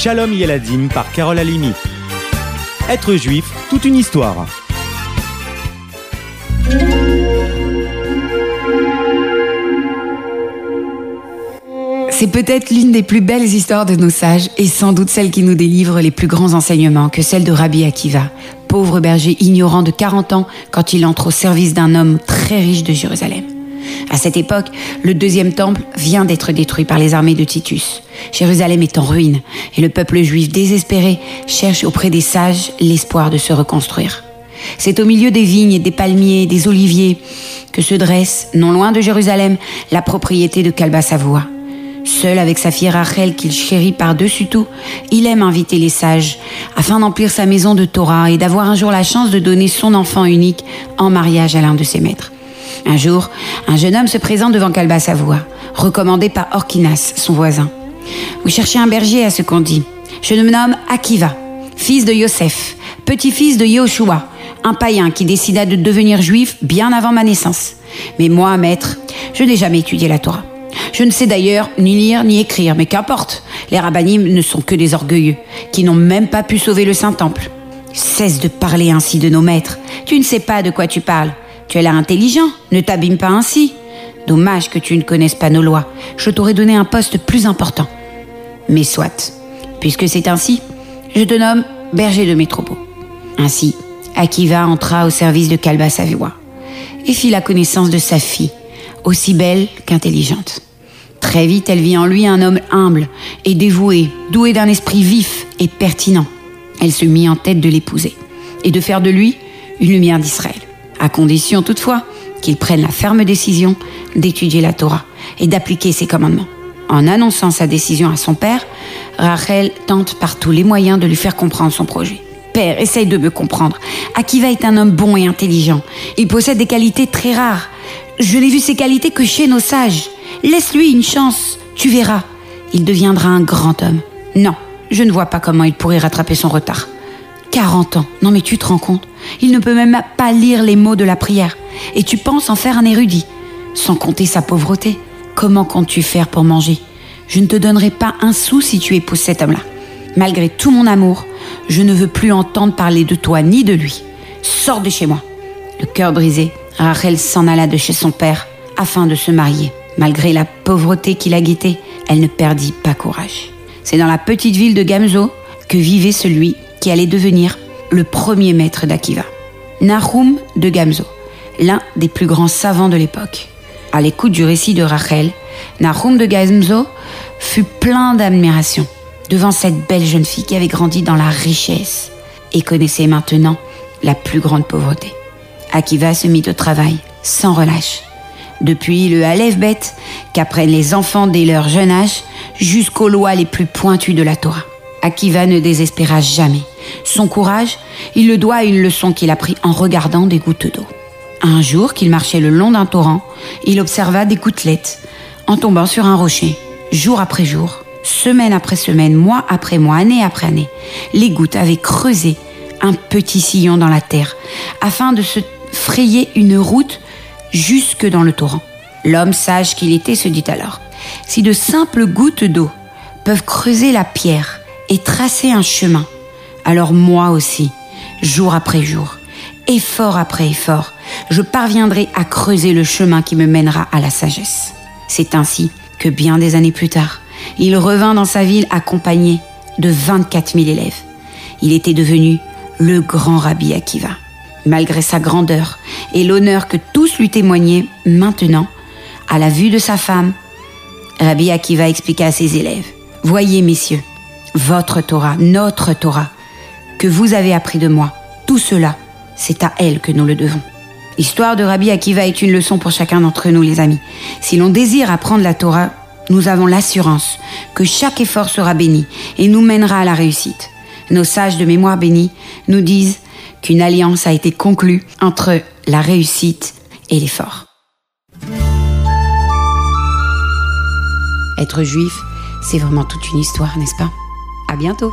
Shalom Yeladim par Carole Alimi. Être juif, toute une histoire. C'est peut-être l'une des plus belles histoires de nos sages et sans doute celle qui nous délivre les plus grands enseignements que celle de Rabbi Akiva, pauvre berger ignorant de 40 ans quand il entre au service d'un homme très riche de Jérusalem. À cette époque, le deuxième temple vient d'être détruit par les armées de Titus. Jérusalem est en ruine et le peuple juif désespéré cherche auprès des sages l'espoir de se reconstruire. C'est au milieu des vignes, des palmiers, des oliviers que se dresse, non loin de Jérusalem, la propriété de Kalba Savoie. Seul avec sa fille Rachel qu'il chérit par-dessus tout, il aime inviter les sages afin d'emplir sa maison de Torah et d'avoir un jour la chance de donner son enfant unique en mariage à l'un de ses maîtres. Un jour, un jeune homme se présente devant Kalba Savoie, recommandé par Orkinas, son voisin. Vous cherchez un berger à ce qu'on dit. Je me nomme Akiva, fils de Yosef, petit-fils de Yoshua, un païen qui décida de devenir juif bien avant ma naissance. Mais moi, maître, je n'ai jamais étudié la Torah. Je ne sais d'ailleurs ni lire ni écrire, mais qu'importe. Les rabbinim ne sont que des orgueilleux, qui n'ont même pas pu sauver le Saint-Temple. Cesse de parler ainsi de nos maîtres. Tu ne sais pas de quoi tu parles. Tu as l'air intelligent, ne t'abîme pas ainsi. Dommage que tu ne connaisses pas nos lois. Je t'aurais donné un poste plus important. Mais soit, puisque c'est ainsi, je te nomme berger de mes troupeaux. Ainsi, Akiva entra au service de Kalba et fit la connaissance de sa fille, aussi belle qu'intelligente. Très vite, elle vit en lui un homme humble et dévoué, doué d'un esprit vif et pertinent. Elle se mit en tête de l'épouser et de faire de lui une lumière d'Israël, à condition toutefois qu'il prenne la ferme décision d'étudier la Torah et d'appliquer ses commandements. En annonçant sa décision à son père, Rachel tente par tous les moyens de lui faire comprendre son projet. Père, essaye de me comprendre. Akiva est un homme bon et intelligent. Il possède des qualités très rares. Je n'ai vu ces qualités que chez nos sages. Laisse-lui une chance, tu verras. Il deviendra un grand homme. Non, je ne vois pas comment il pourrait rattraper son retard. 40 ans, non mais tu te rends compte Il ne peut même pas lire les mots de la prière. Et tu penses en faire un érudit. Sans compter sa pauvreté. Comment comptes-tu faire pour manger? Je ne te donnerai pas un sou si tu épouses cet homme-là. Malgré tout mon amour, je ne veux plus entendre parler de toi ni de lui. Sors de chez moi. Le cœur brisé, Rachel s'en alla de chez son père afin de se marier. Malgré la pauvreté qui la guettait, elle ne perdit pas courage. C'est dans la petite ville de Gamzo que vivait celui qui allait devenir le premier maître d'Akiva. Nahum de Gamzo, l'un des plus grands savants de l'époque. À l'écoute du récit de Rachel, Nahum de Gamzo fut plein d'admiration devant cette belle jeune fille qui avait grandi dans la richesse et connaissait maintenant la plus grande pauvreté. Akiva se mit au travail sans relâche. Depuis le Aleph bête qu'apprennent les enfants dès leur jeune âge jusqu'aux lois les plus pointues de la Torah. Akiva ne désespéra jamais. Son courage, il le doit à une leçon qu'il apprit en regardant des gouttes d'eau. Un jour qu'il marchait le long d'un torrent, il observa des gouttelettes en tombant sur un rocher, jour après jour, semaine après semaine, mois après mois, année après année. Les gouttes avaient creusé un petit sillon dans la terre afin de se frayer une route jusque dans le torrent. L'homme sage qu'il était se dit alors, si de simples gouttes d'eau peuvent creuser la pierre et tracer un chemin, alors moi aussi, jour après jour, effort après effort, je parviendrai à creuser le chemin qui me mènera à la sagesse. C'est ainsi que bien des années plus tard, il revint dans sa ville accompagné de 24 000 élèves. Il était devenu le grand rabbi Akiva. Malgré sa grandeur et l'honneur que tous lui témoignaient maintenant, à la vue de sa femme, Rabbi Akiva expliqua à ses élèves, Voyez messieurs, votre Torah, notre Torah, que vous avez appris de moi, tout cela, c'est à elle que nous le devons. L'histoire de Rabbi Akiva est une leçon pour chacun d'entre nous, les amis. Si l'on désire apprendre la Torah, nous avons l'assurance que chaque effort sera béni et nous mènera à la réussite. Nos sages de mémoire bénis nous disent qu'une alliance a été conclue entre la réussite et l'effort. Être juif, c'est vraiment toute une histoire, n'est-ce pas? À bientôt